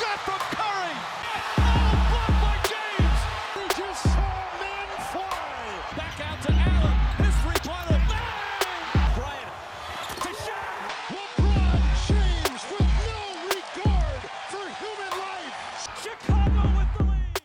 shot from Curry. Oh, blocked by James. We just saw men fly. Back out to Allen. His three-pointer. Bang! Bryant. To shot. LeBron James with no regard for human life. Chicago with the lead.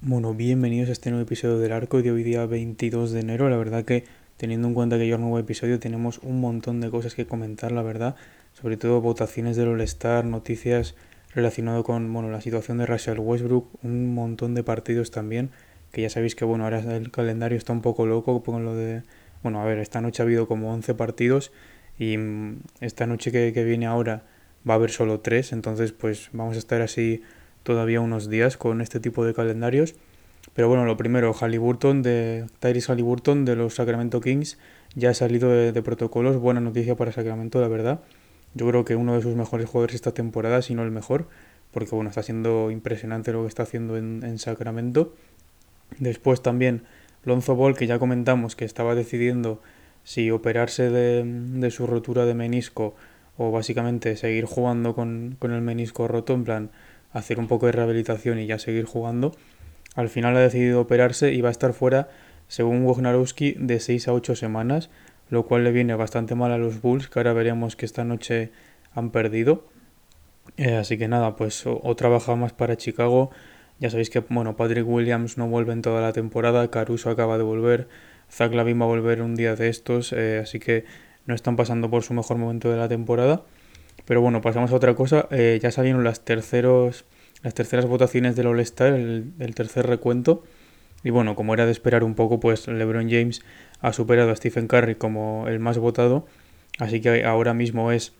Bueno, bienvenidos a este nuevo episodio del Arco de hoy día 22 de enero. La verdad que teniendo en cuenta que ya es un nuevo episodio tenemos un montón de cosas que comentar, la verdad. Sobre todo votaciones del All-Star, noticias relacionadas con bueno, la situación de Russell Westbrook, un montón de partidos también. Que ya sabéis que bueno, ahora el calendario está un poco loco con lo de... Bueno, a ver, esta noche ha habido como 11 partidos y mm, esta noche que, que viene ahora va a haber solo 3. Entonces pues vamos a estar así todavía unos días con este tipo de calendarios. Pero bueno, lo primero, Halliburton de Tyrese Halliburton de los Sacramento Kings ya ha salido de, protocolos. Buena noticia para Sacramento, la verdad. Yo creo que uno de sus mejores jugadores esta temporada, si no el mejor, porque bueno, está siendo impresionante lo que está haciendo en, en Sacramento. Después también Lonzo Ball, que ya comentamos que estaba decidiendo si operarse de, de su rotura de menisco o básicamente seguir jugando con, con el menisco roto, en plan hacer un poco de rehabilitación y ya seguir jugando. Al final ha decidido operarse y va a estar fuera, según Wojnarowski, de 6 a 8 semanas, lo cual le viene bastante mal a los Bulls, que ahora veremos que esta noche han perdido. Eh, así que nada, pues otra baja más para Chicago. Ya sabéis que bueno, Patrick Williams no vuelve en toda la temporada, Caruso acaba de volver, Zach Lavin va a volver un día de estos, eh, así que no están pasando por su mejor momento de la temporada. Pero bueno, pasamos a otra cosa. Eh, ya salieron las terceros las terceras votaciones del All-Star, el, tercer recuento. Y bueno, como era de esperar un poco, pues LeBron James ha superado a Stephen Curry como el más votado. Así que ahora mismo es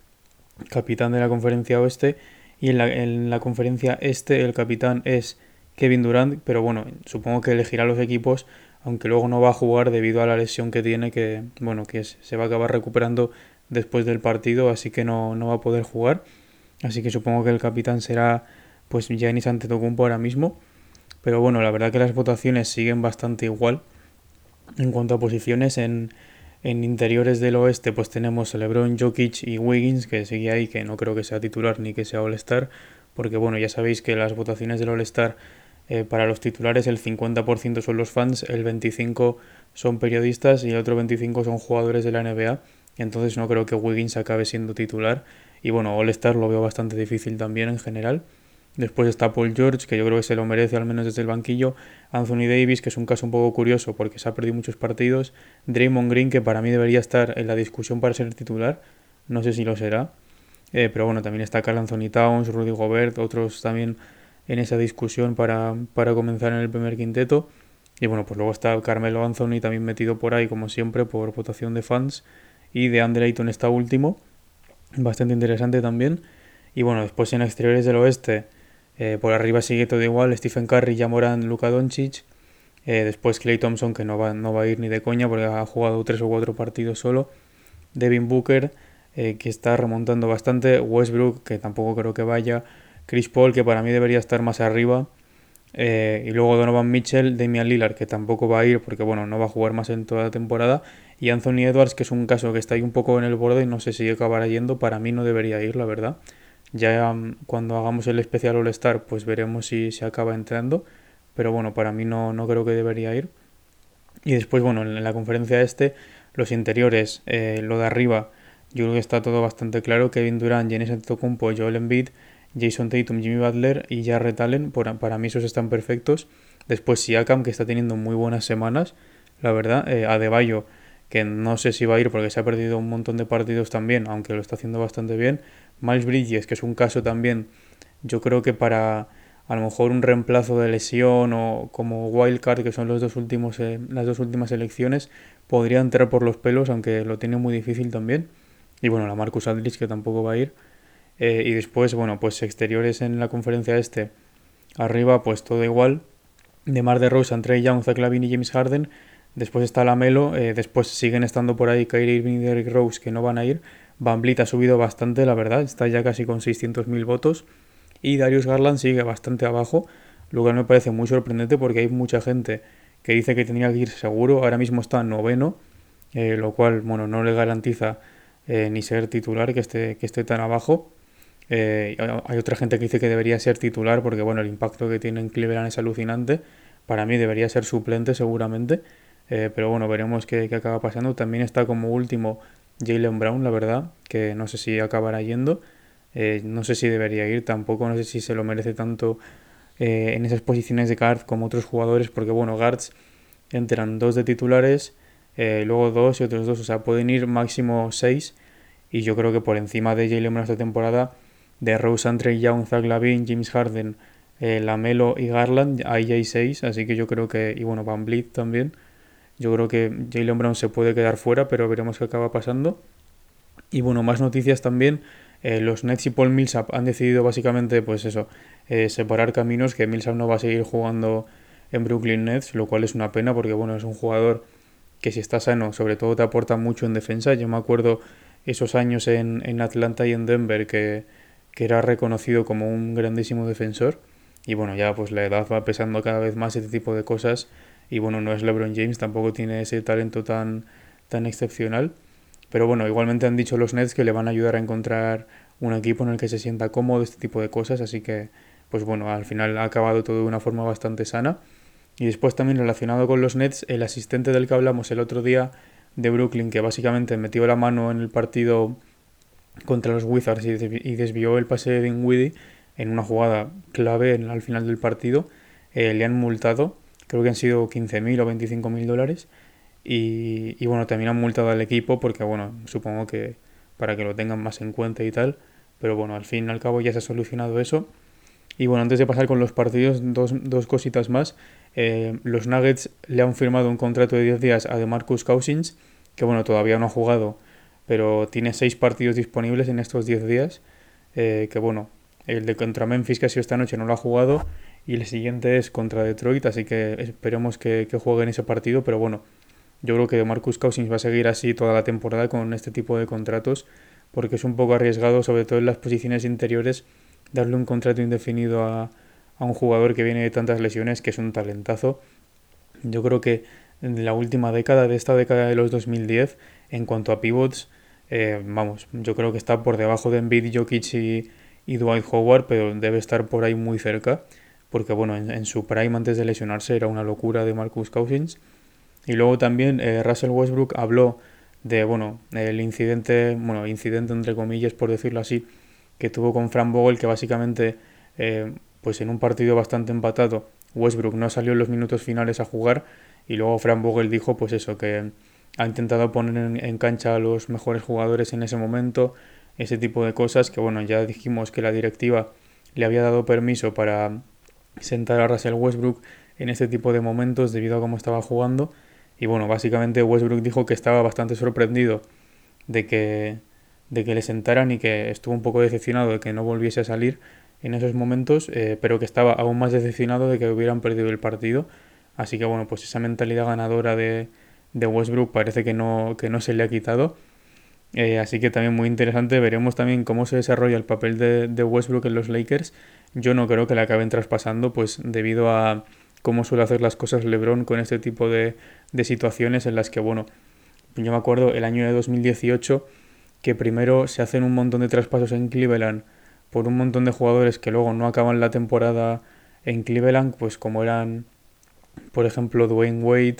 capitán de la conferencia oeste. Y en la, en la conferencia este el capitán es Kevin Durant. Pero bueno, supongo que elegirá los equipos, aunque luego no va a jugar debido a la lesión que tiene, que bueno, que se va a acabar recuperando después del partido, así que no, no va a poder jugar. Así que supongo que el capitán será pues Giannis Antetokounmpo ahora mismo. Pero bueno, la verdad que las votaciones siguen bastante igual. En cuanto a posiciones en, en interiores del oeste, pues tenemos a LeBron, Jokic y Wiggins, que sigue ahí, que no creo que sea titular ni que sea All-Star, porque bueno, ya sabéis que las votaciones del All-Star eh, para los titulares el 50% son los fans, el 25% son periodistas y el otro 25% son jugadores de la NBA. Entonces no creo que Wiggins acabe siendo titular. Y bueno, All-Star lo veo bastante difícil también en general. Después está Paul George, que yo creo que se lo merece al menos desde el banquillo. Anthony Davis, que es un caso un poco curioso porque se ha perdido muchos partidos. Draymond Green, que para mí debería estar en la discusión para ser titular. No sé si lo será. Eh, pero bueno, también está Carl Anthony Towns, Rudy Gobert, otros también en esa discusión para, para comenzar en el primer quinteto. Y bueno, pues luego está Carmelo Anthony también metido por ahí, como siempre, por votación de fans. Y de Andre está último. Bastante interesante también. Y bueno, después en exteriores del oeste eh, por arriba sigue todo igual, Stephen Curry, Jamoran, Luka Doncic. Eh, después Clay Thompson, que no va, no va a ir ni de coña porque ha jugado tres o cuatro partidos solo. Devin Booker, eh, que está remontando bastante. Westbrook, que tampoco creo que vaya. Chris Paul, que para mí debería estar más arriba. Y luego Donovan Mitchell, Damian Lillard, que tampoco va a ir porque bueno, no va a jugar más en toda la temporada. Y Anthony Edwards, que es un caso que está ahí un poco en el borde y no sé si acabará yendo. Para mí no debería ir, la verdad. Ya um, cuando hagamos el especial All Star, pues veremos si se acaba entrando. Pero bueno, para mí no, no creo que debería ir. Y después, bueno, en la conferencia este, los interiores, eh, lo de arriba, yo creo que está todo bastante claro. Kevin Durant, Giannis Antetokounmpo, Joel Embiid, Jason Tatum, Jimmy Butler y Jarrett Allen. Por, para mí esos están perfectos. Después Siakam, que está teniendo muy buenas semanas, la verdad. Eh, Adebayo, que no sé si va a ir porque se ha perdido un montón de partidos también, aunque lo está haciendo bastante bien. Miles Bridges, que es un caso también, yo creo que para a lo mejor un reemplazo de lesión o como wildcard, que son los dos últimos, eh, las dos últimas elecciones, podría entrar por los pelos, aunque lo tiene muy difícil también. Y bueno, la Marcus Aldridge, que tampoco va a ir. Eh, y después, bueno, pues exteriores en la conferencia este, arriba, pues todo igual. De Mar de Rose, Trey Young, Zach Lavin y James Harden. Después está la Melo, eh, después siguen estando por ahí Kyrie Irving y Derrick Rose, que no van a ir. Van ha subido bastante, la verdad, está ya casi con 600.000 votos. Y Darius Garland sigue bastante abajo, lo cual me parece muy sorprendente porque hay mucha gente que dice que tenía que ir seguro. Ahora mismo está noveno, eh, lo cual bueno, no le garantiza eh, ni ser titular que esté, que tan abajo. Eh, hay otra gente que dice que debería ser titular porque, bueno, el impacto que tiene en Cleveland es alucinante. Para mí debería ser suplente seguramente. Pero bueno, veremos qué, qué, acaba pasando. También está como último Jalen Brown, la verdad, que no sé si acabará yendo. Eh, no sé si debería ir tampoco, no sé si se lo merece tanto eh, en esas posiciones de guard como otros jugadores, porque bueno, guards entran dos de titulares, eh, luego dos y otros dos, o sea, pueden ir máximo seis. Y yo creo que por encima de Jalen Brown esta temporada, de Rose, Andre Young, Zach Lavin, James Harden, Lamelo y Garland, hay seis, así que yo creo que, y bueno, Van Vliet también. Yo creo que Jalen Brown se puede quedar fuera, pero veremos qué acaba pasando. Y bueno, más noticias también. Eh, los Nets y Paul Millsap han decidido básicamente, pues eso, eh, separar caminos, que Millsap no va a seguir jugando en Brooklyn Nets, lo cual es una pena porque, bueno, es un jugador que si está sano, sobre todo te aporta mucho en defensa. Yo me acuerdo esos años en, en Atlanta y en Denver que, que era reconocido como un grandísimo defensor. Y bueno, ya pues la edad va pesando cada vez más este tipo de cosas. Y bueno, no es LeBron James, tampoco tiene ese talento tan, tan excepcional. Pero bueno, igualmente han dicho los Nets que le van a ayudar a encontrar un equipo en el que se sienta cómodo, este tipo de cosas. Así que, pues bueno, al final ha acabado todo de una forma bastante sana. Y después también relacionado con los Nets, el asistente del que hablamos el otro día de Brooklyn, que básicamente metió la mano en el partido contra los Wizards y desvió el pase de Dinwiddie en una jugada clave al final del partido, eh, le han multado, creo que han sido 15.000 o 25.000 dólares y, bueno, también han multado al equipo porque, bueno, supongo que para que lo tengan más en cuenta y tal. Pero bueno, al fin y al cabo ya se ha solucionado eso. Y bueno, antes de pasar con los partidos, dos, dos cositas más. Eh, los Nuggets le han firmado un contrato de 10 días a DeMarcus Cousins, que bueno, todavía no ha jugado, pero tiene 6 partidos disponibles en estos 10 días. Eh, que bueno, el de contra Memphis que ha sido esta noche no lo ha jugado y el siguiente es contra Detroit, así que esperemos que, que juegue en ese partido, pero bueno, yo creo que Marcus Cousins va a seguir así toda la temporada con este tipo de contratos, porque es un poco arriesgado, sobre todo en las posiciones interiores, darle un contrato indefinido a, a un jugador que viene de tantas lesiones, que es un talentazo. Yo creo que en la última década, de esta década de los 2010, en cuanto a pivots, eh, vamos, yo creo que está por debajo de Embiid, Jokic y, y Dwight Howard, pero debe estar por ahí muy cerca, porque bueno, en, en su prime antes de lesionarse era una locura de Marcus Cousins. Y luego también eh, Russell Westbrook habló de, bueno, el incidente, bueno, incidente entre comillas, por decirlo así, que tuvo con Fran Vogel, que básicamente, eh, pues en un partido bastante empatado, Westbrook no salió en los minutos finales a jugar y luego Fran Vogel dijo, pues eso, que ha intentado poner en, cancha a los mejores jugadores en ese momento, ese tipo de cosas, que bueno, ya dijimos que la directiva le había dado permiso para sentar a Russell Westbrook en este tipo de momentos debido a cómo estaba jugando y bueno, básicamente Westbrook dijo que estaba bastante sorprendido de que, de que le sentaran y que estuvo un poco decepcionado de que no volviese a salir en esos momentos, eh, pero que estaba aún más decepcionado de que hubieran perdido el partido. Así que bueno, pues esa mentalidad ganadora de, de Westbrook parece que no, que no se le ha quitado. Eh, así que también muy interesante, veremos también cómo se desarrolla el papel de, de Westbrook en los Lakers. Yo no creo que le acaben traspasando, pues debido a cómo suele hacer las cosas LeBron con este tipo de, de situaciones en las que, bueno, yo me acuerdo el año de 2018 que primero se hacen un montón de traspasos en Cleveland por un montón de jugadores que luego no acaban la temporada en Cleveland, pues como eran, por ejemplo, Dwayne Wade,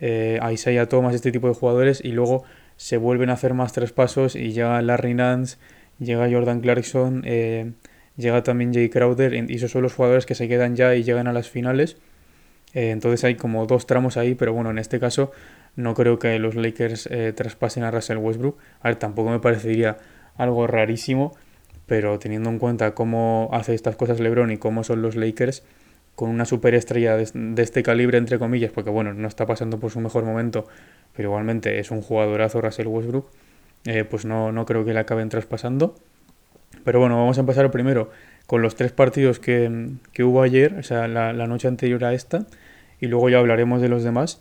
eh, Isaiah Thomas, este tipo de jugadores, y luego se vuelven a hacer más traspasos y llega Larry Nance, llega Jordan Clarkson, eh, llega también Jay Crowder, y esos son los jugadores que se quedan ya y llegan a las finales. Eh, entonces hay como dos tramos ahí, pero bueno, en este caso no creo que los Lakers eh, traspasen a Russell Westbrook. A ver, tampoco me parecería algo rarísimo, pero teniendo en cuenta cómo hace estas cosas LeBron y cómo son los Lakers, con una superestrella de, este calibre, entre comillas, porque bueno, no está pasando por su mejor momento, pero igualmente es un jugadorazo Russell Westbrook, eh, pues no, no creo que le acaben traspasando. Pero bueno, vamos a empezar primero con los tres partidos que, que hubo ayer, o sea, la, noche anterior a esta, y luego ya hablaremos de los demás.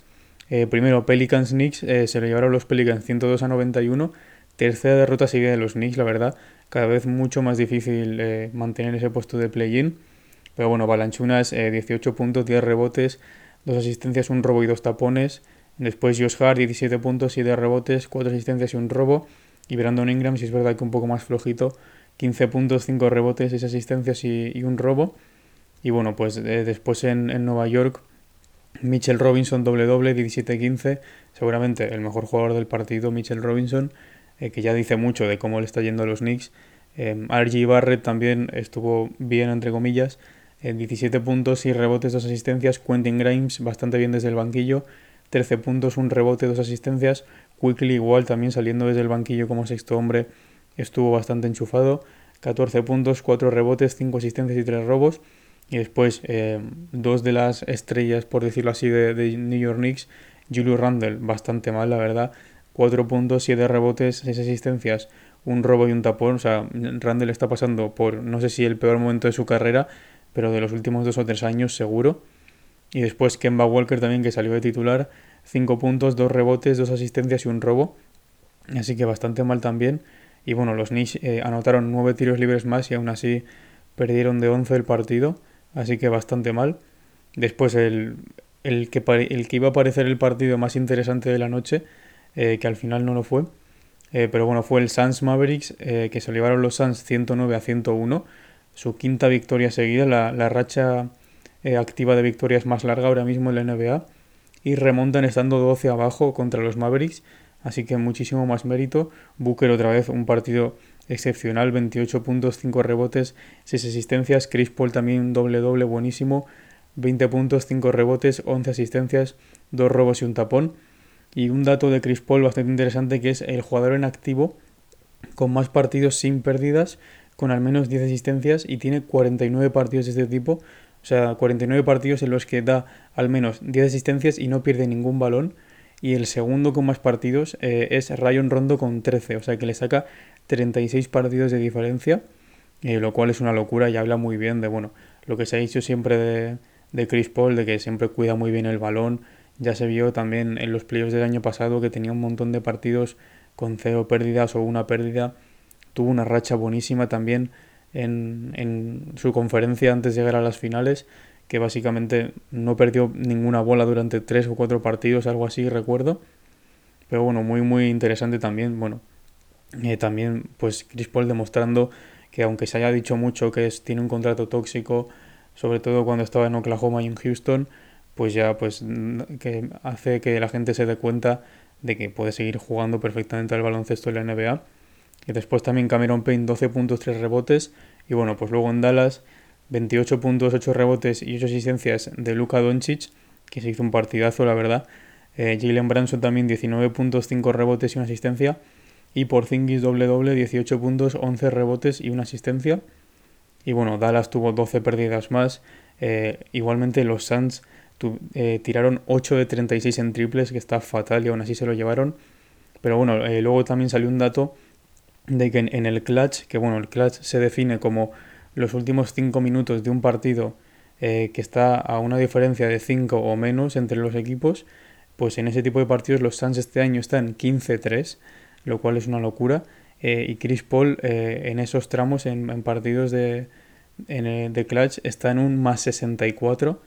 Eh, primero, Pelicans Knicks, eh, se lo llevaron los Pelicans 102 a 91. Tercera derrota seguida de los Knicks, la verdad. Cada vez mucho más difícil eh, mantener ese puesto de play-in. Pero bueno, Balanchunas, 18 puntos, 10 rebotes, 2 asistencias, un robo y 2 tapones. Después Josh Hart, 17 puntos, 7 rebotes, 4 asistencias y un robo. Y Brandon Ingram, si es verdad que un poco más flojito, 15 puntos, 5 rebotes, 6 asistencias y, un robo. Y bueno, pues eh, después en, en, Nueva York, Mitchell Robinson doble doble, 17-15, seguramente el mejor jugador del partido, Mitchell Robinson, eh, que ya dice mucho de cómo le está yendo a los Knicks. Eh, RG Barrett también estuvo bien, entre comillas, 17 puntos y rebotes, 2 asistencias. Quentin Grimes bastante bien desde el banquillo, 13 puntos, un rebote, 2 asistencias. Quickly igual también saliendo desde el banquillo como sexto hombre estuvo bastante enchufado. 14 puntos, 4 rebotes, 5 asistencias y 3 robos. Y después eh, dos de las estrellas, por decirlo así, de, New York Knicks. Julius Randle, bastante mal, la verdad. 4 puntos, 7 rebotes, 6 asistencias, un robo y un tapón. O sea, Randle está pasando por, no sé si el peor momento de su carrera, pero de los últimos 2 o 3 años seguro. Y después Kemba Walker también, que salió de titular. 5 puntos, 2 rebotes, 2 asistencias y un robo. Así que bastante mal también. Y bueno, los Knicks eh, anotaron 9 tiros libres más y aún así perdieron de 11 el partido. Así que bastante mal. Después el, el, que, el que iba a parecer el partido más interesante de la noche, eh, que al final no lo fue. Eh, pero bueno, fue el Suns Mavericks, que se llevaron los Suns 109 a 101. Su quinta victoria seguida, la, la racha activa de victorias más larga ahora mismo en la NBA. Y remontan estando 12 abajo contra los Mavericks así que muchísimo más mérito. Booker otra vez un partido excepcional, 28 puntos, 5 rebotes, 6 asistencias. Chris Paul también doble doble buenísimo, 20 puntos, 5 rebotes, 11 asistencias, 2 robos y un tapón. Y un dato de Chris Paul bastante interesante que es el jugador en activo con más partidos sin pérdidas, con al menos 10 asistencias y tiene 49 partidos de este tipo. O sea, 49 partidos en los que da al menos 10 asistencias y no pierde ningún balón y el segundo con más partidos eh, es Ryan Rondo con 13, o sea que le saca 36 partidos de diferencia, eh, lo cual es una locura y habla muy bien de bueno lo que se ha dicho siempre de, de, Chris Paul, de que siempre cuida muy bien el balón. Ya se vio también en los playoffs del año pasado que tenía un montón de partidos con cero pérdidas o una pérdida. Tuvo una racha buenísima también en, en su conferencia antes de llegar a las finales que básicamente no perdió ninguna bola durante tres o cuatro partidos, algo así, recuerdo. Pero bueno, muy muy interesante también. Bueno, eh, también pues Chris Paul demostrando que aunque se haya dicho mucho que es, tiene un contrato tóxico, sobre todo cuando estaba en Oklahoma y en Houston, pues ya pues que hace que la gente se dé cuenta de que puede seguir jugando perfectamente al baloncesto en la NBA. Y después también Cameron Payne 12 puntos, 3 rebotes. Y bueno, pues luego en Dallas 28 puntos, 8 rebotes y 8 asistencias de Luka Doncic, que se hizo un partidazo, la verdad. Eh, Jalen Branson también 19 puntos, 5 rebotes y una asistencia. Y por Zingis doble doble, 18 puntos, 11 rebotes y una asistencia. Y bueno, Dallas tuvo 12 pérdidas más. Eh, igualmente los Suns eh, tiraron 8 de 36 en triples, que está fatal y aún así se lo llevaron. Pero bueno, luego también salió un dato de que en, el clutch, que bueno, el clutch se define como los últimos 5 minutos de un partido eh, que está a una diferencia de 5 o menos entre los equipos, pues en ese tipo de partidos los Suns este año están 15-3, lo cual es una locura. Eh, y Chris Paul eh, en esos tramos, en, partidos de, en, de clutch, está en un más 64,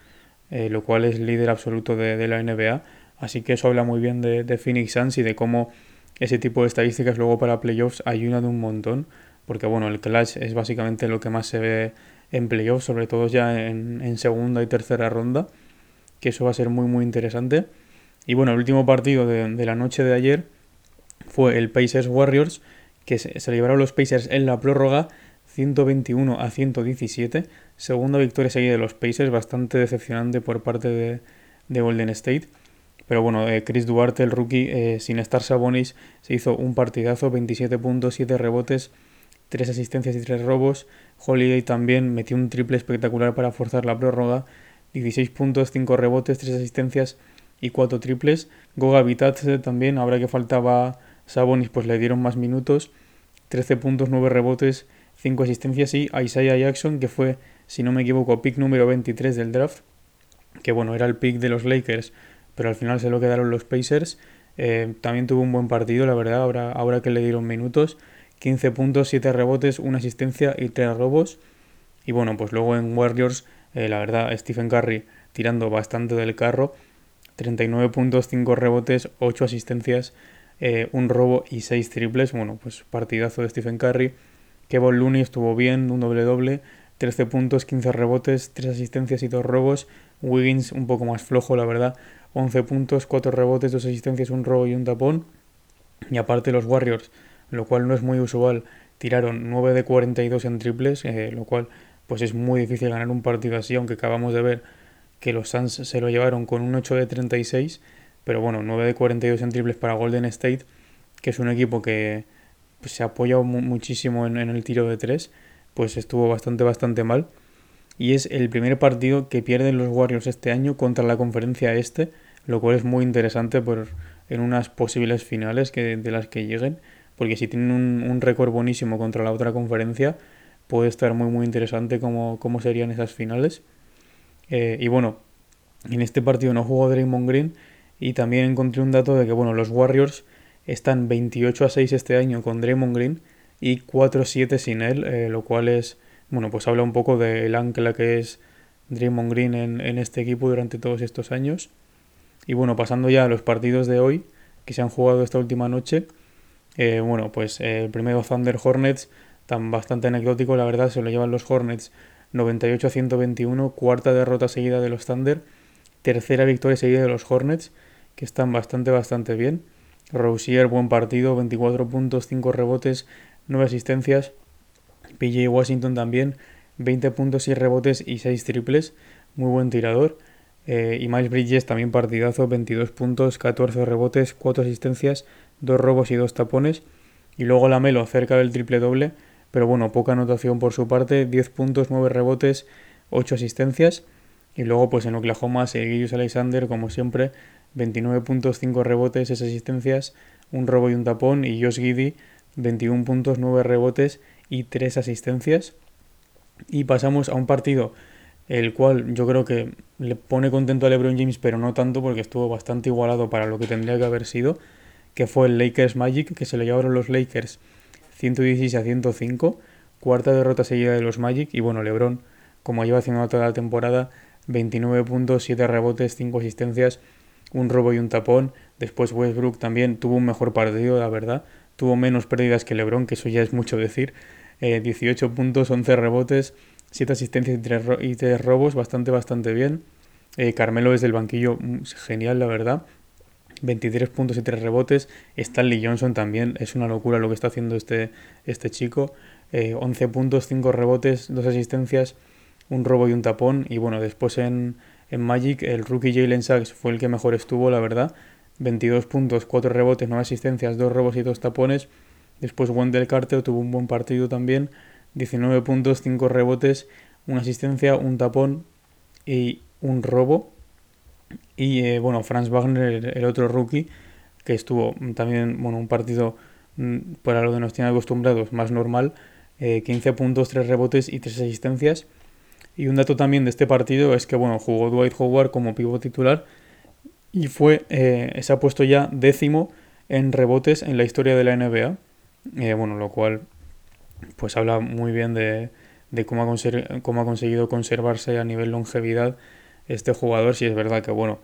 lo cual es líder absoluto de, la NBA. Así que eso habla muy bien de, de Phoenix Suns y de cómo ese tipo de estadísticas luego para playoffs ayudan un montón porque bueno, el clutch es básicamente lo que más se ve en playoffs, sobre todo ya en, segunda y tercera ronda, que eso va a ser muy muy interesante. Y bueno, el último partido de, la noche de ayer fue el Pacers Warriors, que se, se llevaron los Pacers en la prórroga 121 a 117, segunda victoria seguida de los Pacers, bastante decepcionante por parte de, de Golden State. Pero bueno, eh, Chris Duarte, el rookie, eh, sin estar Sabonis, se hizo un partidazo, 27 puntos, 7 rebotes, tres asistencias y tres robos. Holiday también metió un triple espectacular para forzar la prórroga. 16 puntos, 5 rebotes, 3 asistencias y 4 triples. Goga Vitat también, ahora que faltaba Sabonis, pues le dieron más minutos. 13 puntos, 9 rebotes, 5 asistencias y Isaiah Jackson, que fue, si no me equivoco, pick número 23 del draft. Que bueno, era el pick de los Lakers, pero al final se lo quedaron los Pacers. Eh, también tuvo un buen partido, la verdad, ahora, ahora que le dieron minutos. 15 puntos, 7 rebotes, una asistencia y 3 robos. Y bueno, pues luego en Warriors, eh, la verdad, Stephen Curry tirando bastante del carro. 39 puntos, 5 rebotes, 8 asistencias, eh, un robo y 6 triples. Bueno, pues partidazo de Stephen Curry. Kevin Looney estuvo bien, un doble doble, 13 puntos, 15 rebotes, 3 asistencias y 2 robos. Wiggins un poco más flojo, la verdad, 11 puntos, 4 rebotes, 2 asistencias, un robo y un tapón. Y aparte los Warriors, lo cual no es muy usual, tiraron 9 de 42 en triples, eh, lo cual pues es muy difícil ganar un partido así, aunque acabamos de ver que los Suns se lo llevaron con un 8 de 36, pero bueno, 9 de 42 en triples para Golden State, que es un equipo que pues, se apoya muchísimo en, en, el tiro de 3, pues estuvo bastante, bastante mal. Y es el primer partido que pierden los Warriors este año contra la conferencia este, lo cual es muy interesante por, en unas posibles finales que, de las que lleguen, porque si tienen un, un récord buenísimo contra la otra conferencia, puede estar muy muy interesante cómo, cómo serían esas finales. Eh, y bueno, en este partido no jugó Draymond Green y también encontré un dato de que bueno, los Warriors están 28 a 6 este año con Draymond Green y 4-7 sin él, eh, lo cual es, bueno, pues habla un poco del ancla que es Draymond Green en, en este equipo durante todos estos años. Y bueno, pasando ya a los partidos de hoy que se han jugado esta última noche, eh, bueno, pues el primero Thunder Hornets tan bastante anecdótico, la verdad, se lo llevan los Hornets 98 a 121, cuarta derrota seguida de los Thunder, tercera victoria seguida de los Hornets, que están bastante, bastante bien. Rousier, buen partido, 24 puntos, 5 rebotes, 9 asistencias. PJ Washington también, 20 puntos y rebotes y 6 triples, muy buen tirador. Eh, y Miles Bridges también partidazo, 22 puntos, 14 rebotes, 4 asistencias, 2 robos y 2 tapones. Y luego la Melo cerca del triple doble, pero bueno, poca anotación por su parte, 10 puntos, 9 rebotes, 8 asistencias. Y luego pues en Oklahoma, Seguillus Alexander, como siempre, 29 puntos, 5 rebotes, 6 asistencias, un robo y un tapón. Y Josh Giddy, 21 puntos, 9 rebotes y 3 asistencias. Y pasamos a un partido el cual yo creo que le pone contento a LeBron James, pero no tanto porque estuvo bastante igualado para lo que tendría que haber sido, que fue el Lakers Magic, que se lo llevaron los Lakers 116 a 105, cuarta derrota seguida de los Magic y bueno, LeBron, como lleva haciendo toda la temporada, 29 puntos, 7 rebotes, 5 asistencias, un robo y un tapón. Después Westbrook también tuvo un mejor partido, la verdad. Tuvo menos pérdidas que LeBron, que eso ya es mucho decir. 18 eh, puntos, 11 rebotes, 7 asistencias y 3, robos, bastante, bastante bien. Eh, Carmelo desde el banquillo, mm, genial, la verdad. 23 puntos y 3 rebotes. Stanley Johnson también, es una locura lo que está haciendo este, este chico. 11 eh, puntos, 5 rebotes, 2 asistencias, un robo y un tapón. Y bueno, después en, en Magic el rookie Jalen Sachs fue el que mejor estuvo, la verdad. 22 puntos, 4 rebotes, 9 asistencias, 2 robos y 2 tapones. Después Wendell Carter tuvo un buen partido también. 19 puntos, 5 rebotes, una asistencia, un tapón y un robo. Y eh, bueno, Franz Wagner, el, otro rookie, que estuvo también, bueno, un partido mm, para lo que nos tiene acostumbrados, más normal, 15 eh, puntos, 3 rebotes y 3 asistencias. Y un dato también de este partido es que, bueno, jugó Dwight Howard como pívot titular y fue, eh, se ha puesto ya décimo en rebotes en la historia de la NBA. bueno, lo cual, pues habla muy bien de, de cómo, ha cómo ha conseguido conservarse a nivel longevidad este jugador, si es verdad que, bueno,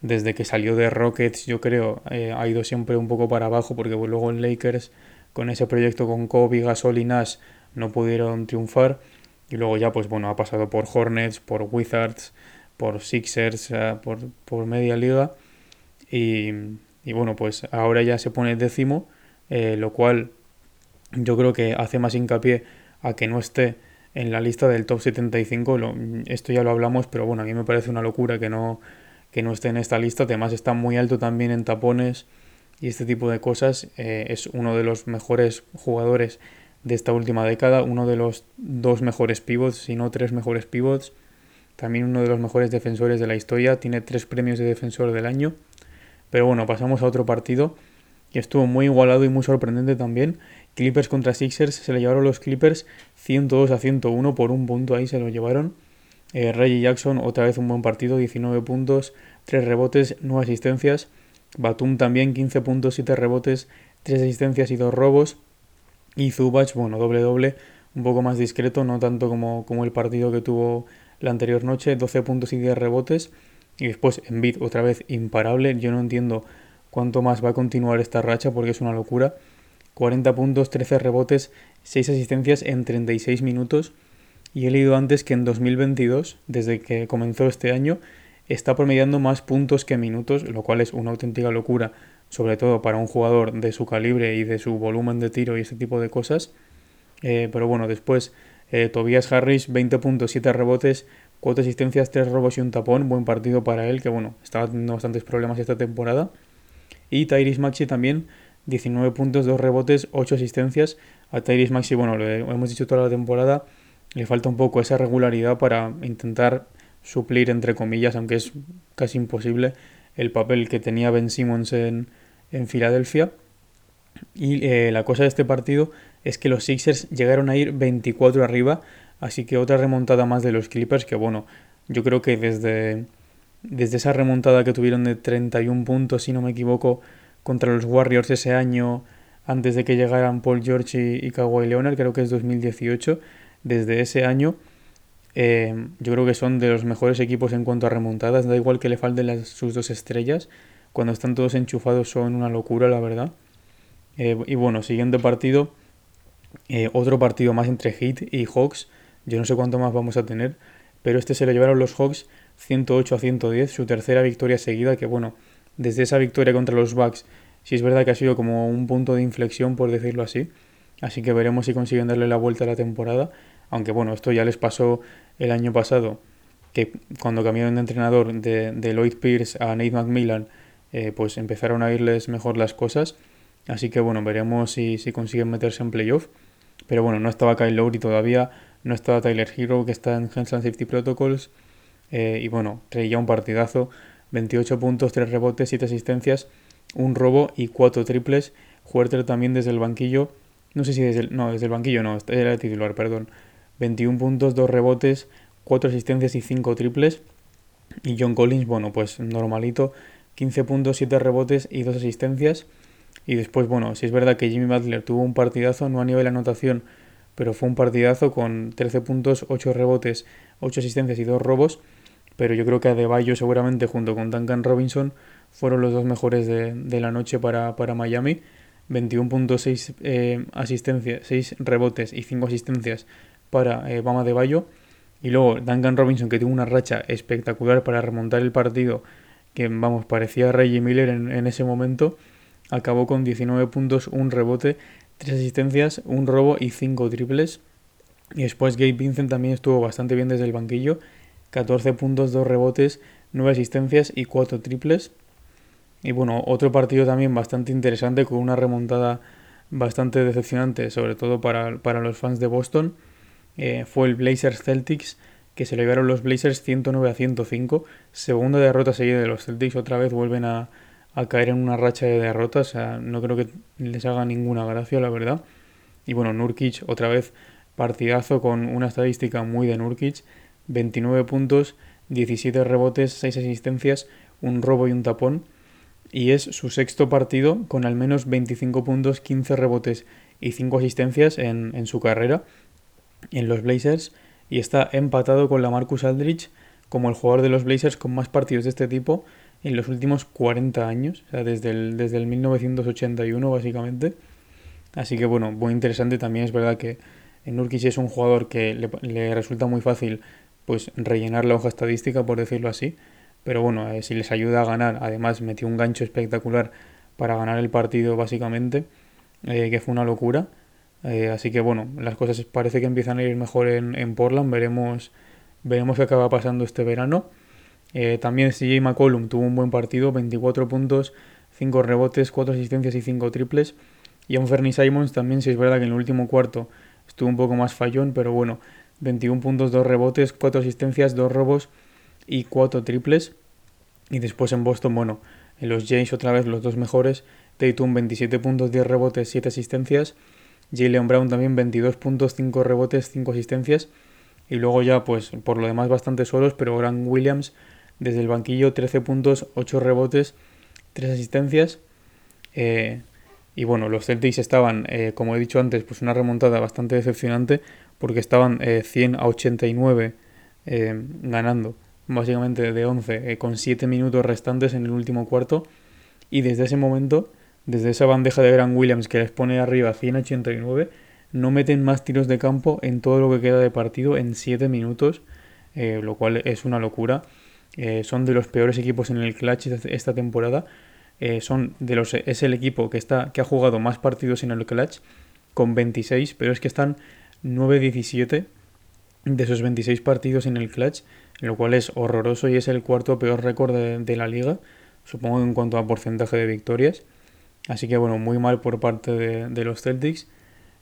desde que salió de Rockets, yo creo, eh, ha ido siempre un poco para abajo, porque luego en Lakers, con ese proyecto con Kobe, Gasol y Nash, no pudieron triunfar. Y luego ya, pues bueno, ha pasado por Hornets, por Wizards, por Sixers, eh, por, por media liga. Y, y, bueno, pues ahora ya se pone décimo, eh, lo cual yo creo que hace más hincapié a que no esté en la lista del top 75. esto ya lo hablamos, pero bueno, a mí me parece una locura que no, que no esté en esta lista. Además está muy alto también en tapones y este tipo de cosas. Eh, es uno de los mejores jugadores de esta última década, uno de los dos mejores pivots, si no tres mejores pivots. También uno de los mejores defensores de la historia. Tiene tres premios de defensor del año. Pero bueno, pasamos a otro partido. Y estuvo muy igualado y muy sorprendente también. Clippers contra Sixers, se le llevaron los Clippers 102 a 101 por un punto, ahí se lo llevaron. Eh, Reggie Jackson, otra vez un buen partido, 19 puntos, 3 rebotes, 9 asistencias. Batum también, 15 puntos, 7 rebotes, 3 asistencias y 2 robos. Y Zubach, bueno, doble doble, un poco más discreto, no tanto como, como el partido que tuvo la anterior noche, 12 puntos y 10 rebotes. Y después Embiid, otra vez imparable, yo no entiendo cuánto más va a continuar esta racha porque es una locura 40 puntos, 13 rebotes, 6 asistencias en 36 minutos. Y he leído antes que en 2022, desde que comenzó este año, está promediando más puntos que minutos, lo cual es una auténtica locura, sobre todo para un jugador de su calibre y de su volumen de tiro y ese tipo de cosas. Eh, pero bueno, después eh, Tobias Harris, 20 puntos, 7 rebotes, 4 asistencias, 3 robos y un tapón. Buen partido para él, que bueno, estaba teniendo bastantes problemas esta temporada. Y Tyrese Maxi también, 19 puntos, 2 rebotes, 8 asistencias. A Tyrese Maxi, bueno, lo hemos dicho toda la temporada, le falta un poco esa regularidad para intentar suplir, entre comillas, aunque es casi imposible, el papel que tenía Ben Simmons en, en Filadelfia. Y eh, la cosa de este partido es que los Sixers llegaron a ir 24 arriba, así que otra remontada más de los Clippers, que bueno, yo creo que desde, desde esa remontada que tuvieron de 31 puntos, si no me equivoco, contra los Warriors ese año, antes de que llegaran Paul George y, y Kawhi Leonard, creo que es 2018, desde ese año eh, yo creo que son de los mejores equipos en cuanto a remontadas. Da igual que le falten sus dos estrellas. Cuando están todos enchufados son una locura, la verdad. Eh, y bueno, siguiente partido. Eh, otro partido más entre Heat y Hawks. Yo no sé cuánto más vamos a tener. Pero este se lo llevaron los Hawks 108 a 110. Su tercera victoria seguida. Que bueno, desde esa victoria contra los Bucks. Sí es verdad que ha sido como un punto de inflexión, por decirlo así. Así que veremos si consiguen darle la vuelta a la temporada. Aunque bueno, esto ya les pasó el año pasado, que cuando cambiaron de entrenador de, Lloyd Pierce a Nate McMillan, eh, pues empezaron a irles mejor las cosas. Así que bueno, veremos si, si consiguen meterse en playoff. Pero bueno, no estaba Kyle Lowry todavía, no estaba Tyler Hero, que está en Hands Safety Protocols. Eh, y bueno, traía un partidazo, 28 puntos, 3 rebotes, 7 asistencias, un robo y 4 triples. Huerter también desde el banquillo, no sé si desde el, no, desde el banquillo no, era el titular, perdón. 21 puntos, 2 rebotes, 4 asistencias y 5 triples. Y John Collins, bueno, pues normalito, 15 puntos, 7 rebotes y 2 asistencias. Y después, bueno, si es verdad que Jimmy Butler tuvo un partidazo, no a nivel anotación, pero fue un partidazo con 13 puntos, 8 rebotes, 8 asistencias y 2 robos. Pero yo creo que Adebayo seguramente junto con Duncan Robinson fueron los dos mejores de, de la noche para, para Miami. 21.6 eh, asistencias, 6 rebotes y 5 asistencias para eh, Bama de Bayo. Y luego Duncan Robinson, que tuvo una racha espectacular para remontar el partido, que vamos, parecía Reggie Miller en, ese momento. Acabó con 19 puntos, un rebote, 3 asistencias, un robo y 5 triples. Y después Gabe Vincent también estuvo bastante bien desde el banquillo. 14 puntos, 2 rebotes, 9 asistencias y 4 triples. Y bueno, otro partido también bastante interesante con una remontada bastante decepcionante, sobre todo para, los fans de Boston. Eh, fue el Blazers Celtics, que se le llevaron los Blazers 109 a 105. Segunda derrota seguida de los Celtics, otra vez vuelven a, caer en una racha de derrotas. No creo que les haga ninguna gracia, la verdad. Y bueno, Nurkic, otra vez partidazo con una estadística muy de Nurkic. 29 puntos, 17 rebotes, 6 asistencias, un robo y un tapón. Y es su sexto partido con al menos 25 puntos, 15 rebotes y 5 asistencias en, su carrera en los Blazers. Y está empatado con la Marcus Aldrich como el jugador de los Blazers con más partidos de este tipo en los últimos 40 años, o sea, desde el, desde el 1981 básicamente. Así que bueno, muy interesante. También es verdad que en Nurkic es un jugador que le, le resulta muy fácil pues rellenar la hoja estadística por decirlo así pero bueno, eh, si les ayuda a ganar, además metió un gancho espectacular para ganar el partido básicamente, eh, que fue una locura. Eh, así que bueno, las cosas parece que empiezan a ir mejor en, Portland, veremos, veremos qué acaba pasando este verano. también CJ McCollum tuvo un buen partido, 24 puntos, 5 rebotes, 4 asistencias y 5 triples. Y un Fernie Simons también, si es verdad que en el último cuarto estuvo un poco más fallón, pero bueno, 21 puntos, 2 rebotes, 4 asistencias, 2 robos y 4 triples. Y después en Boston, bueno, en los Jays otra vez los dos mejores. Tatum 27 puntos, 10 rebotes, 7 asistencias. Jalen Brown también 22 puntos, 5 rebotes, 5 asistencias. Y luego ya, pues por lo demás bastante solos, pero Grant Williams desde el banquillo 13 puntos, 8 rebotes, 3 asistencias. Eh, y bueno, los Celtics estaban, eh, como he dicho antes, pues una remontada bastante decepcionante porque estaban 100 eh, a 89 ganando básicamente de 11, eh, con 7 minutos restantes en el último cuarto. Y desde ese momento, desde esa bandeja de Grant Williams que les pone arriba 189, no meten más tiros de campo en todo lo que queda de partido en 7 minutos, eh, lo cual es una locura. Eh, son de los peores equipos en el clutch esta temporada. Eh, son de los, es el equipo que, está, que ha jugado más partidos en el clutch con 26, pero es que están 9-17 de esos 26 partidos en el clutch, lo cual es horroroso y es el cuarto peor récord de, la liga, supongo en cuanto a porcentaje de victorias. Así que bueno, muy mal por parte de, los Celtics.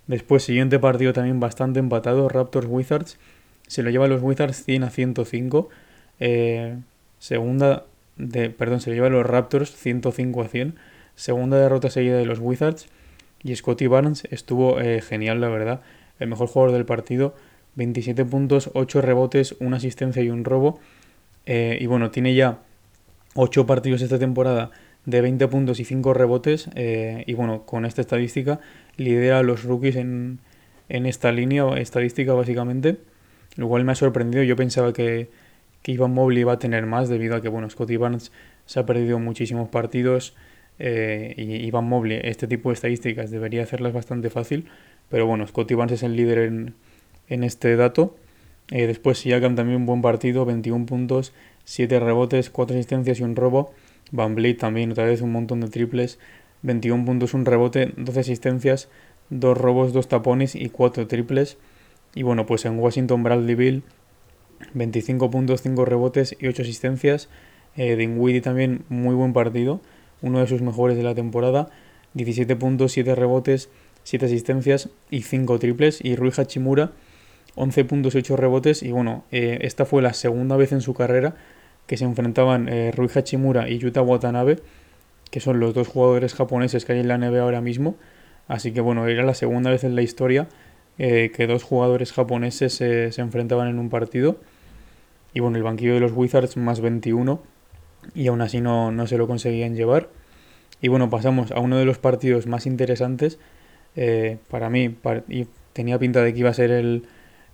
Después, siguiente partido también bastante empatado, Raptors Wizards. Se lo lleva los Wizards 100 a 105. Eh, segunda, de, perdón, se lo lleva los Raptors 105 a 100. Segunda derrota seguida de los Wizards. Y Scotty Barnes estuvo eh, genial, la verdad. El mejor jugador del partido. 27 puntos, 8 rebotes, una asistencia y un robo. Eh, y bueno, tiene ya 8 partidos esta temporada de 20 puntos y 5 rebotes. Eh, y bueno, con esta estadística lidera a los rookies en, en esta línea estadística básicamente. Lo cual me ha sorprendido. Yo pensaba que, que Ivan Mobley iba a tener más debido a que bueno, Scotty Barnes se ha perdido muchísimos partidos. Eh, y Ivan Mobley, este tipo de estadísticas debería hacerlas bastante fácil. Pero bueno, Scotty Barnes es el líder en, en este dato. Eh, después Siakam también un buen partido, 21 puntos, 7 rebotes, 4 asistencias y un robo. Van Vliet también otra vez un montón de triples, 21 puntos, un rebote, 12 asistencias, 2 robos, 2 tapones y 4 triples. Y bueno, pues en Washington Bradley Bill, 25 puntos, 5 rebotes y 8 asistencias. Eh, Dinwiddie también muy buen partido, uno de sus mejores de la temporada, 17 puntos, 7 rebotes, 7 asistencias y 5 triples. Y Rui Hachimura, 11 puntos y 8 rebotes. Y bueno, eh, esta fue la segunda vez en su carrera que se enfrentaban eh, Rui Hachimura y Yuta Watanabe, que son los dos jugadores japoneses que hay en la NBA ahora mismo. Así que bueno, era la segunda vez en la historia eh, que dos jugadores japoneses se enfrentaban en un partido. Y bueno, el banquillo de los Wizards más 21 y aún así no, no se lo conseguían llevar. Y bueno, pasamos a uno de los partidos más interesantes eh, para mí y tenía pinta de que iba a ser el,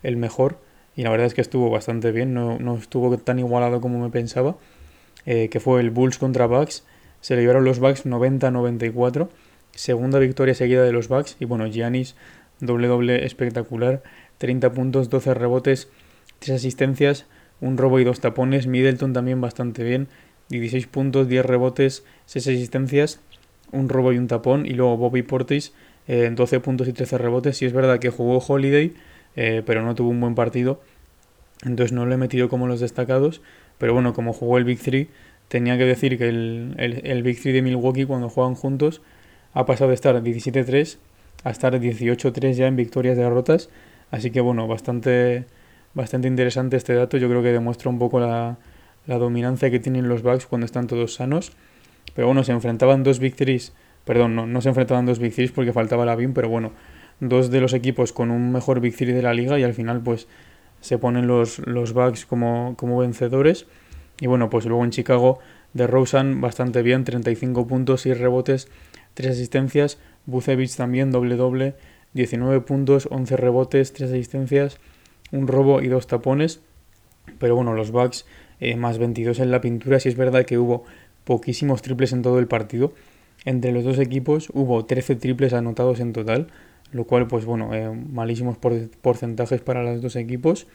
el, mejor y la verdad es que estuvo bastante bien, no, no estuvo tan igualado como me pensaba, eh, que fue el Bulls contra Bucks, se le llevaron los Bucks 90-94, segunda victoria seguida de los Bucks y bueno, Giannis doble doble espectacular, 30 puntos, 12 rebotes, 3 asistencias, un robo y dos tapones, Middleton también bastante bien, 16 puntos, 10 rebotes, 6 asistencias, un robo y un tapón y luego Bobby Portis en 12 puntos y 13 rebotes. Sí es verdad que jugó Holiday, eh, pero no tuvo un buen partido. Entonces no lo he metido como los destacados. Pero bueno, como jugó el Big 3, tenía que decir que el, el, Big 3 de Milwaukee cuando juegan juntos ha pasado de estar 17-3 a estar 18-3 ya en victorias y derrotas. Así que bueno, bastante, bastante interesante este dato. Yo creo que demuestra un poco la, la dominancia que tienen los Bucks cuando están todos sanos. Pero bueno, se enfrentaban dos 3 Perdón, no, no se enfrentaban dos Big Threes porque faltaba la BIM, pero bueno, dos de los equipos con un mejor Big de la liga y al final pues se ponen los, los Bucks como, como vencedores. Y bueno, pues luego en Chicago de Rosen bastante bien, 35 puntos, y rebotes, 3 asistencias. Bucevic también doble doble, 19 puntos, 11 rebotes, 3 asistencias, un robo y dos tapones. Pero bueno, los Bucks eh, más 22 en la pintura. Si es verdad que hubo poquísimos triples en todo el partido. Entre los dos equipos hubo 13 triples anotados en total, lo cual, pues bueno, eh, malísimos porcentajes para los dos equipos.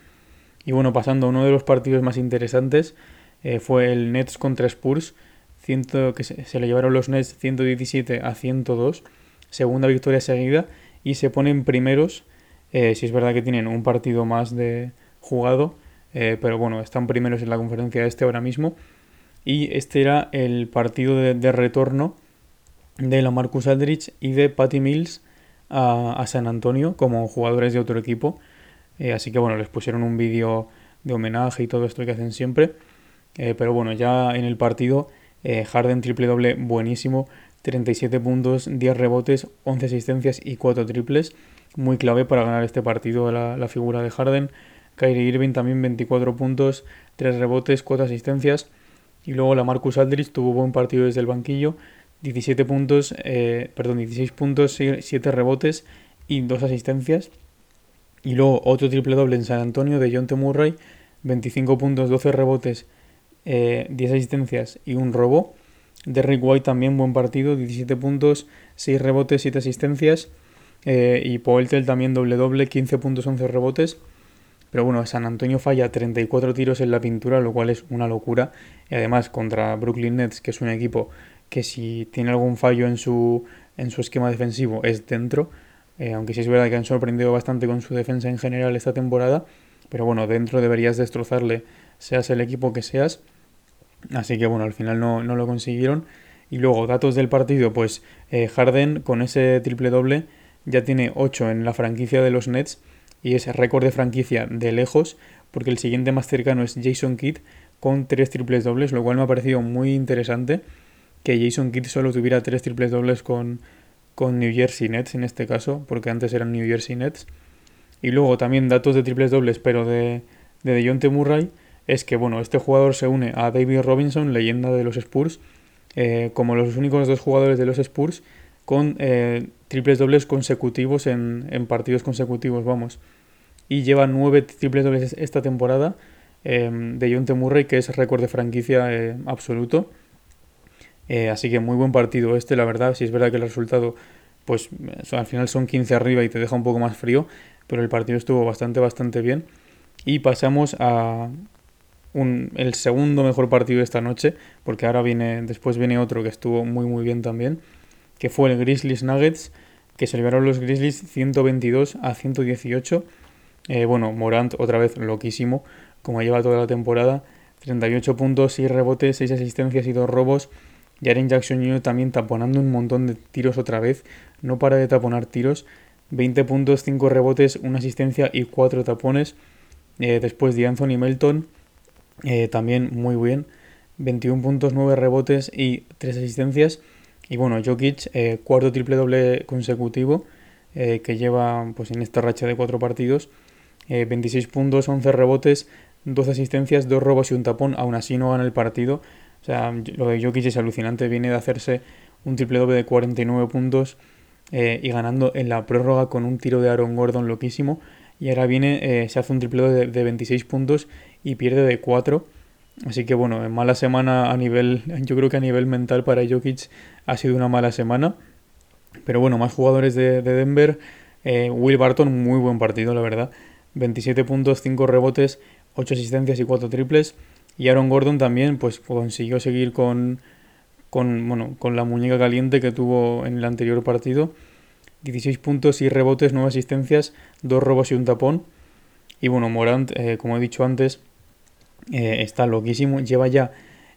Y bueno, pasando a uno de los partidos más interesantes, eh, fue el Nets contra Spurs, ciento, que se, le llevaron los Nets 117 a 102, segunda victoria seguida, y se ponen primeros, eh, si es verdad que tienen un partido más de jugado, pero bueno, están primeros en la conferencia este ahora mismo. Y este era el partido de retorno de la Marcus Aldrich y de Patty Mills a, San Antonio como jugadores de otro equipo. Eh, así que bueno, les pusieron un vídeo de homenaje y todo esto que hacen siempre. Eh, pero bueno, ya en el partido, eh, Harden triple doble buenísimo. 37 puntos, 10 rebotes, 11 asistencias y 4 triples. Muy clave para ganar este partido la, figura de Harden. Kyrie Irving también 24 puntos, 3 rebotes, 4 asistencias. Y luego la Marcus Aldrich tuvo buen partido desde el banquillo. 17 puntos, eh, perdón, 16 puntos, 7 rebotes y 2 asistencias. Y luego otro triple doble en San Antonio de John T. Murray, 25 puntos, 12 rebotes, 10 eh, asistencias y un robo. Derrick White también buen partido, 17 puntos, 6 rebotes, 7 asistencias. Eh, y Poeltel también doble doble, 15 puntos, 11 rebotes. Pero bueno, San Antonio falla 34 tiros en la pintura, lo cual es una locura. Y además contra Brooklyn Nets, que es un equipo que si tiene algún fallo en su, en su esquema defensivo es dentro. Eh, aunque sí es verdad que han sorprendido bastante con su defensa en general esta temporada. Pero bueno, dentro deberías destrozarle, seas el equipo que seas. Así que bueno, al final no, lo consiguieron. Y luego, datos del partido, pues eh, Harden con ese triple doble ya tiene 8 en la franquicia de los Nets y es récord de franquicia de lejos, porque el siguiente más cercano es Jason Kidd con 3 triples dobles, lo cual me ha parecido muy interesante que Jason Kidd solo tuviera 3 triples dobles con, con New Jersey Nets en este caso, porque antes eran New Jersey Nets. Y luego también datos de triples dobles, pero de, de DeJounte Murray, es que bueno, este jugador se une a David Robinson, leyenda de los Spurs, eh, como los únicos dos jugadores de los Spurs con eh, triples dobles consecutivos en, en, partidos consecutivos, vamos. Y lleva nueve triples dobles esta temporada eh, de Jonte Murray, que es récord de franquicia eh, así que muy buen partido este, la verdad. Si es verdad que el resultado, pues al final son 15 arriba y te deja un poco más frío, pero el partido estuvo bastante, bastante bien. Y pasamos a, el segundo mejor partido de esta noche, porque ahora viene, después viene otro que estuvo muy muy bien también, que fue el Grizzlies Nuggets, que se liberaron los Grizzlies 122 a 118. Eh, bueno, Morant otra vez loquísimo, como lleva toda la temporada, 38 puntos, 6 rebotes, 6 asistencias y 2 robos. Jaren Jackson Jr. también taponando un montón de tiros otra vez, no para de taponar tiros. 20 puntos, 5 rebotes, 1 asistencia y 4 tapones. Eh, después de Anthony Melton, eh, también muy bien. 21 puntos, 9 rebotes y 3 asistencias. Y bueno, Jokic, eh, cuarto triple doble consecutivo que lleva pues en esta racha de 4 partidos. 26 puntos, 11 rebotes, 12 asistencias, 2 robos y un tapón. Aún así no gana el partido. Sea, lo de Jokic es alucinante. Viene de hacerse un triple doble de 49 puntos y ganando en la prórroga con un tiro de Aaron Gordon loquísimo. Y ahora viene, se hace un triple doble de, de 26 puntos y pierde de 4. Así que bueno, en mala semana a nivel, yo creo que a nivel mental para Jokic ha sido una mala semana. Pero bueno, más jugadores de, Denver. Eh, Will Barton, muy buen partido, la verdad. 27 puntos, 5 rebotes, 8 asistencias y 4 triples. Y Aaron Gordon también, pues consiguió seguir con, con, bueno, con la muñeca caliente que tuvo en el anterior partido. 16 puntos y rebotes, 9 asistencias, 2 robos y un tapón. Y bueno, Morant, eh, como he dicho antes, eh, está loquísimo. Lleva ya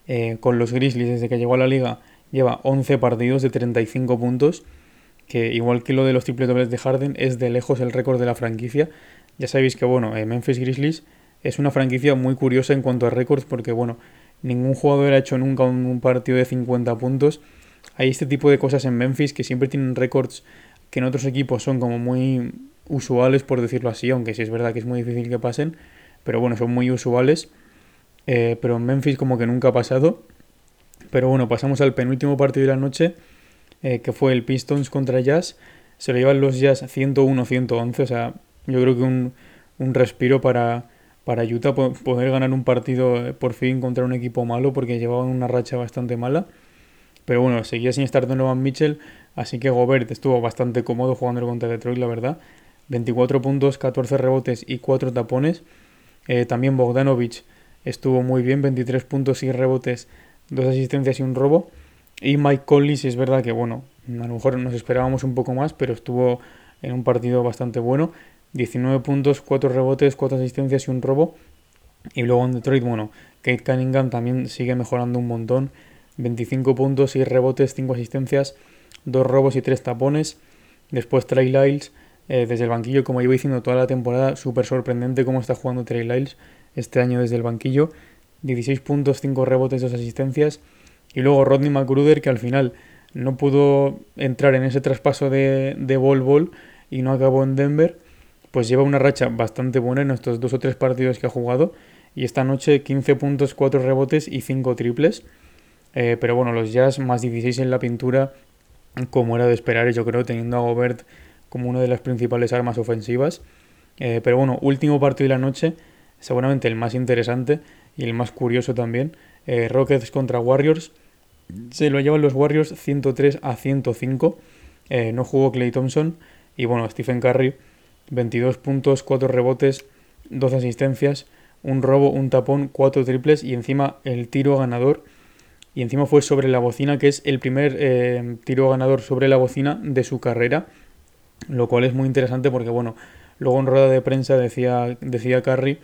eh, con los Grizzlies desde que llegó a la liga, lleva 11 partidos de 35 puntos. Que igual que lo de los triple dobles de Harden, es de lejos el récord de la franquicia. Ya sabéis que, bueno, Memphis Grizzlies es una franquicia muy curiosa en cuanto a récords, porque, bueno, ningún jugador ha hecho nunca un, partido de 50 puntos. Hay este tipo de cosas en Memphis que siempre tienen récords que en otros equipos son como muy usuales, por decirlo así, aunque sí es verdad que es muy difícil que pasen, pero bueno, son muy usuales. Eh, pero en Memphis como que nunca ha pasado. Pero bueno, pasamos al penúltimo partido de la noche, eh, que fue el Pistons contra Jazz. Se lo llevan los Jazz 101-111, o sea, yo creo que un, un respiro para, para Utah poder ganar un partido eh, por fin contra un equipo malo, porque llevaban una racha bastante mala. Pero bueno, seguía sin estar Donovan Mitchell, así que Gobert estuvo bastante cómodo jugando contra Detroit, la verdad. 24 puntos, 14 rebotes y 4 tapones. también Bogdanovich estuvo muy bien, 23 puntos y rebotes, dos asistencias y un robo. Y Mike Conley, si es verdad que, bueno, a lo mejor nos esperábamos un poco más, pero estuvo en un partido bastante bueno. 19 puntos, 4 rebotes, 4 asistencias y un robo. Y luego en Detroit, bueno, Kate Cunningham también sigue mejorando un montón. 25 puntos, 6 rebotes, 5 asistencias, 2 robos y 3 tapones. Después Trey Lyles, eh, desde el banquillo, como iba diciendo toda la temporada, súper sorprendente cómo está jugando Trey Lyles este año desde el banquillo. 16 puntos, 5 rebotes, 2 asistencias. Y luego Rodney McGruder, que al final no pudo entrar en ese traspaso de, de ball ball y no acabó en Denver, pues lleva una racha bastante buena en estos dos o tres partidos que ha jugado. Y esta noche 15 puntos, 4 rebotes y 5 triples. Eh, pero bueno, los Jazz más 16 en la pintura, como era de esperar, yo creo, teniendo a Gobert como una de las principales armas ofensivas. Eh, pero bueno, último partido de la noche, seguramente el más interesante y el más curioso también. Eh, Rockets contra Warriors. se lo llevan los Warriors 103 a 105. Eh, no jugó Clay Thompson. Y bueno, Stephen Curry, 22 puntos, 4 rebotes, 12 asistencias, un robo, un tapón, 4 triples y encima el tiro ganador. Y encima fue sobre la bocina, que es el primer eh, tiro ganador sobre la bocina de su carrera. Lo cual es muy interesante porque, bueno, luego en rueda de prensa decía, decía Curry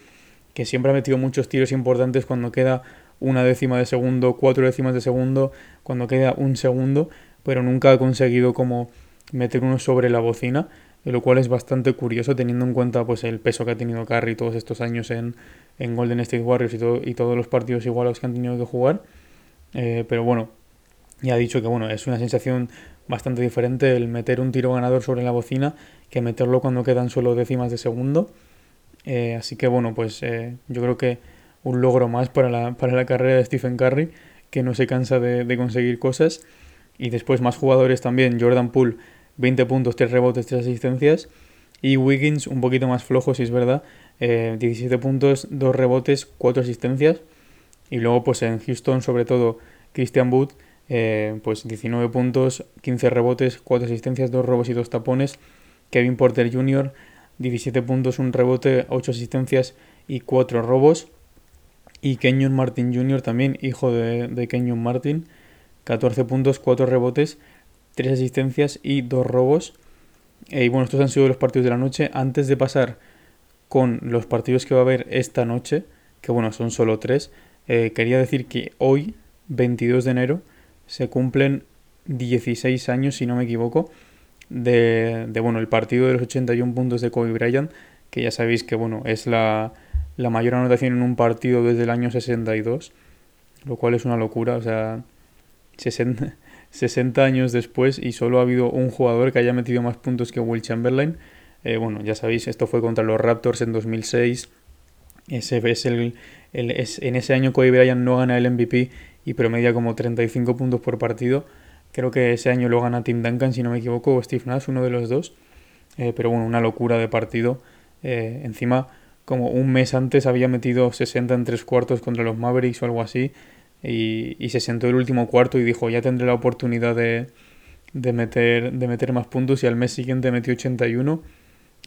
que siempre ha metido muchos tiros importantes cuando queda una décima de segundo, cuatro décimas de segundo, cuando queda un segundo, pero nunca ha conseguido como meter uno sobre la bocina, lo cual es bastante curioso teniendo en cuenta pues el peso que ha tenido Curry todos estos años en, en Golden State Warriors y, todo, y todos los partidos iguales que han tenido que jugar. Eh, pero bueno, ya ha dicho que bueno, es una sensación bastante diferente el meter un tiro ganador sobre la bocina que meterlo cuando quedan solo décimas de segundo. Eh, así que bueno, pues eh, yo creo que un logro más para la, para la carrera de Stephen Curry, que no se cansa de, conseguir cosas. Y después más jugadores también, Jordan Poole, 20 puntos, 3 rebotes, 3 asistencias. Y Wiggins un poquito más flojo, si es verdad, 17 eh, puntos, 2 rebotes, 4 asistencias. Y luego pues en Houston sobre todo Christian Wood, pues 19 puntos, 15 rebotes, 4 asistencias, 2 robos y 2 tapones. Kevin Porter Jr., 17 puntos, un rebote, 8 asistencias y 4 robos. Y Kenyon Martin Jr. también, hijo de, de Kenyon Martin, 14 puntos, 4 rebotes, 3 asistencias y 2 robos. Eh, y bueno, estos han sido los partidos de la noche. Antes de pasar con los partidos que va a haber esta noche, que bueno, son solo 3, eh, quería decir que hoy, 22 de enero, se cumplen 16 años, si no me equivoco, de, bueno, el partido de los 81 puntos de Kobe Bryant, que ya sabéis que bueno, es la, mayor anotación en un partido desde el año 62, lo cual es una locura, o sea, 60, 60 años después y solo ha habido un jugador que haya metido más puntos que Will Chamberlain. Eh, bueno, ya sabéis, esto fue contra los Raptors en 2006. Ese es el, es, en ese año Kobe Bryant no gana el MVP y promedia como 35 puntos por partido. Creo que ese año lo gana Tim Duncan, si no me equivoco, o Steve Nash, uno de los dos. Eh, pero bueno, una locura de partido. Eh, encima, como un mes antes había metido 60 en tres cuartos contra los Mavericks o algo así. Y, se sentó el último cuarto y dijo, ya tendré la oportunidad de, meter, de meter más puntos. Y al mes siguiente metió 81.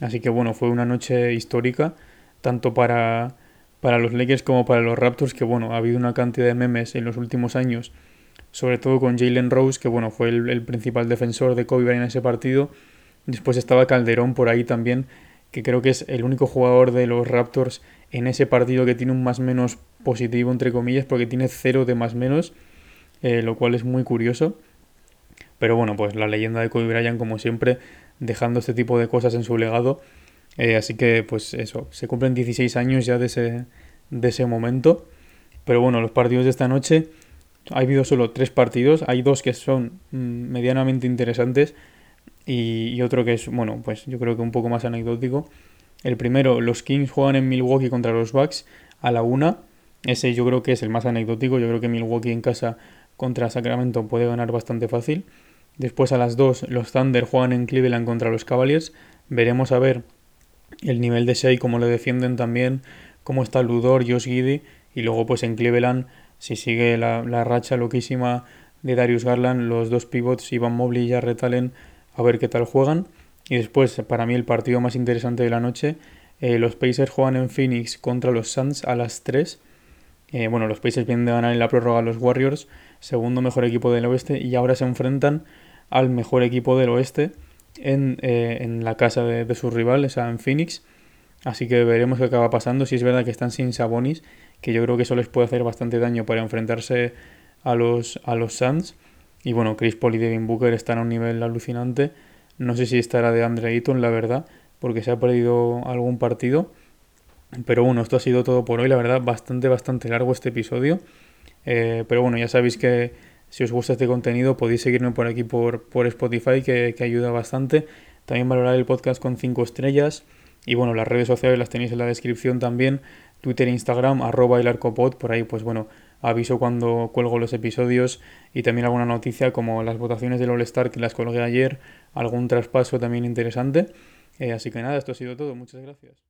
Así que bueno, fue una noche histórica, tanto para, para los Lakers como para los Raptors, que bueno, ha habido una cantidad de memes en los últimos años sobre todo con Jalen Rose, que bueno, fue el, principal defensor de Kobe en ese partido. Después estaba Calderón por ahí también, que creo que es el único jugador de los Raptors en ese partido que tiene un más menos positivo, entre comillas, porque tiene cero de más menos, eh, lo cual es muy curioso. Pero bueno, pues la leyenda de Kobe Bryant, como siempre, dejando este tipo de cosas en su legado. Eh, así que, pues eso, se cumplen 16 años ya de ese, de ese momento. Pero bueno, los partidos de esta noche ha habido solo tres partidos, hay dos que son mm, medianamente interesantes y, otro que es, bueno, pues yo creo que un poco más anecdótico. El primero, los Kings juegan en Milwaukee contra los Bucks a la una. Ese yo creo que es el más anecdótico. Yo creo que Milwaukee en casa contra Sacramento puede ganar bastante fácil. Después a las dos, los Thunder juegan en Cleveland contra los Cavaliers. Veremos a ver el nivel de Shea, cómo lo defienden también, cómo está Ludor, Josh Giddy. Y luego pues en Cleveland si sigue la, racha loquísima de Darius Garland, los dos pivots, Ivan Mobley y Jarrett Allen, a ver qué tal juegan. Y después, para mí, el partido más interesante de la noche, eh, los Pacers juegan en Phoenix contra los Suns a las 3. Eh, bueno, los Pacers vienen de ganar en la prórroga a los Warriors, segundo mejor equipo del oeste, y ahora se enfrentan al mejor equipo del oeste en, eh, la casa de, de sus rivales, en Phoenix. Así que veremos qué acaba pasando. Si es verdad que están sin Sabonis, que yo creo que eso les puede hacer bastante daño para enfrentarse a los, a los Suns. Y bueno, Chris Paul y Devin Booker están a un nivel alucinante. No sé si estará de Andre Ayton, la verdad, porque se ha perdido algún partido. Pero bueno, esto ha sido todo por hoy, la verdad, bastante, bastante largo este episodio. Eh, pero bueno, ya sabéis que si os gusta este contenido podéis seguirme por aquí por, por Spotify, que, que ayuda bastante. También valorar el podcast con 5 estrellas. Y bueno, las redes sociales las tenéis en la descripción también. Twitter Instagram, arroba el arcopod, por ahí pues bueno, aviso cuando cuelgo los episodios y también alguna noticia como las votaciones del All-Star que las colgué ayer, algún traspaso también interesante. Eh, así que nada, esto ha sido todo, muchas gracias.